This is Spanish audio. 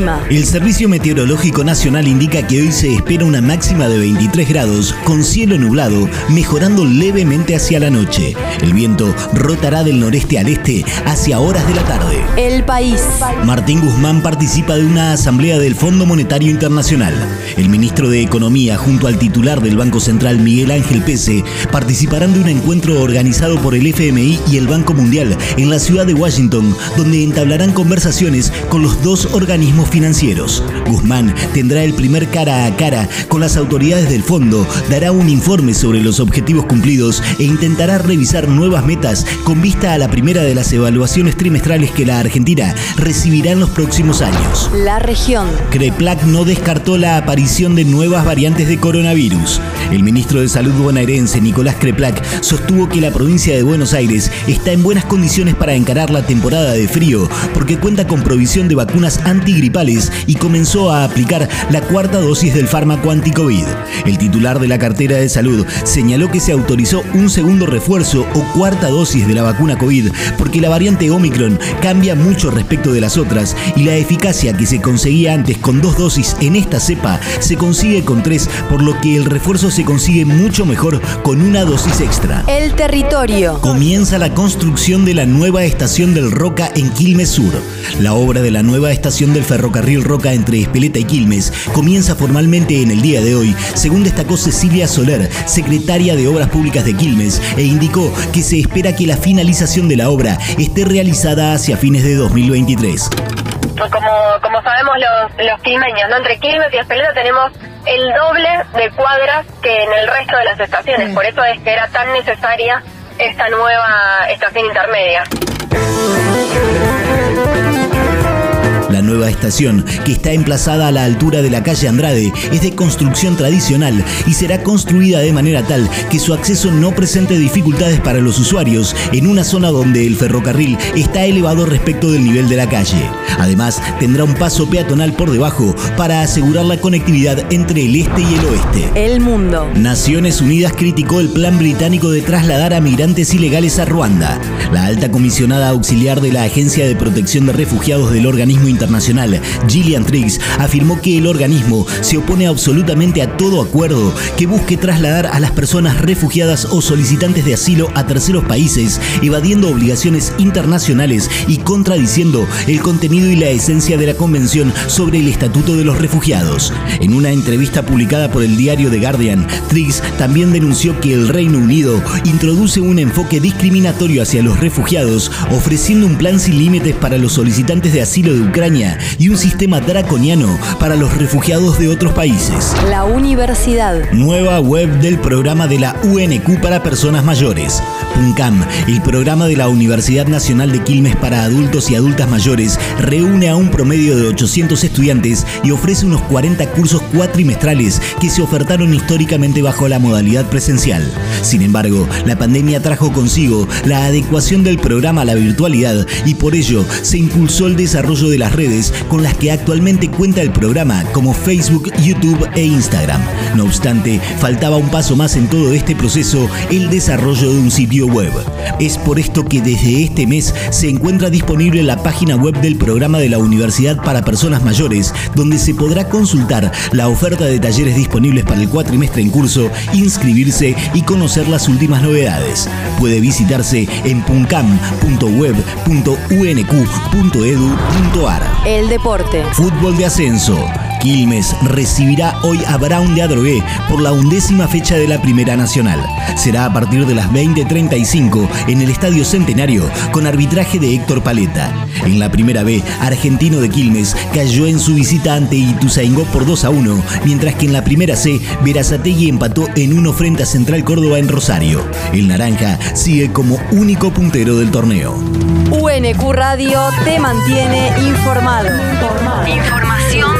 El clima. El Servicio Meteorológico Nacional indica que hoy se espera una máxima de 23 grados con cielo nublado, mejorando levemente hacia la noche. El viento rotará del noreste al este hacia horas de la tarde. El país. Martín Guzmán participa de una asamblea del Fondo Monetario Internacional. El ministro de Economía, junto al titular del Banco Central, Miguel Ángel Pese, participarán de un encuentro organizado por el FMI y el Banco Mundial en la ciudad de Washington, donde entablarán conversaciones con los dos organismos financieros. Guzmán tendrá el primer cara a cara con las autoridades del fondo, dará un informe sobre los objetivos cumplidos e intentará revisar nuevas metas con vista a la primera de las evaluaciones trimestrales que la Argentina recibirá en los próximos años. La región. Creplac no descartó la aparición de nuevas variantes de coronavirus. El ministro de Salud bonaerense, Nicolás Creplac, sostuvo que la provincia de Buenos Aires está en buenas condiciones para encarar la temporada de frío porque cuenta con provisión de vacunas antigripales y comenzó a aplicar la cuarta dosis del fármaco anticovid. El titular de la cartera de salud señaló que se autorizó un segundo refuerzo o cuarta dosis de la vacuna COVID porque la variante Omicron cambia mucho respecto de las otras y la eficacia que se conseguía antes con dos dosis en esta cepa se consigue con tres, por lo que el refuerzo se consigue mucho mejor con una dosis extra. El territorio. Comienza la construcción de la nueva estación del Roca en Quilmes Sur. La obra de la nueva estación del ferrocarril Roca entre Espeleta y Quilmes comienza formalmente en el día de hoy, según destacó Cecilia Soler, secretaria de Obras Públicas de Quilmes, e indicó que se espera que la finalización de la obra esté realizada hacia fines de 2023. Como, como sabemos los, los quilmeños, ¿no? entre Quilmes y Espeleta tenemos el doble de cuadras que en el resto de las estaciones, por eso es que era tan necesaria esta nueva estación intermedia. Nueva estación, que está emplazada a la altura de la calle Andrade, es de construcción tradicional y será construida de manera tal que su acceso no presente dificultades para los usuarios en una zona donde el ferrocarril está elevado respecto del nivel de la calle. Además, tendrá un paso peatonal por debajo para asegurar la conectividad entre el este y el oeste. El mundo. Naciones Unidas criticó el plan británico de trasladar a migrantes ilegales a Ruanda. La alta comisionada auxiliar de la Agencia de Protección de Refugiados del organismo internacional, Gillian Triggs, afirmó que el organismo se opone absolutamente a todo acuerdo que busque trasladar a las personas refugiadas o solicitantes de asilo a terceros países, evadiendo obligaciones internacionales y contradiciendo el contenido y la esencia de la Convención sobre el Estatuto de los Refugiados. En una entrevista publicada por el diario The Guardian, Triggs también denunció que el Reino Unido introduce un enfoque discriminatorio hacia los refugiados, ofreciendo un plan sin límites para los solicitantes de asilo de Ucrania y un sistema draconiano para los refugiados de otros países. La universidad. Nueva web del programa de la UNQ para personas mayores. PUNCAM, el programa de la Universidad Nacional de Quilmes para adultos y adultas mayores, reúne a un promedio de 800 estudiantes y ofrece unos 40 cursos cuatrimestrales que se ofertaron históricamente bajo la modalidad presencial. Sin embargo, la pandemia trajo consigo la adecuación del programa a la virtualidad y por ello se impulsó el desarrollo de las redes con las que actualmente cuenta el programa como Facebook, YouTube e Instagram. No obstante, faltaba un paso más en todo este proceso, el desarrollo de un sitio web. Es por esto que desde este mes se encuentra disponible la página web del programa de la Universidad para Personas Mayores, donde se podrá consultar la oferta de talleres disponibles para el cuatrimestre en curso, inscribirse y conocer las últimas novedades. Puede visitarse en puncam.web.unq.edu.ar. El deporte. Fútbol de ascenso. Quilmes recibirá hoy a Brown de Adrogué por la undécima fecha de la Primera Nacional. Será a partir de las 20.35 en el Estadio Centenario con arbitraje de Héctor Paleta. En la Primera B, Argentino de Quilmes cayó en su visita ante Ituzaingó por 2 a 1, mientras que en la Primera C, Verazategui empató en 1 frente a Central Córdoba en Rosario. El Naranja sigue como único puntero del torneo. UNQ Radio te mantiene informado. Información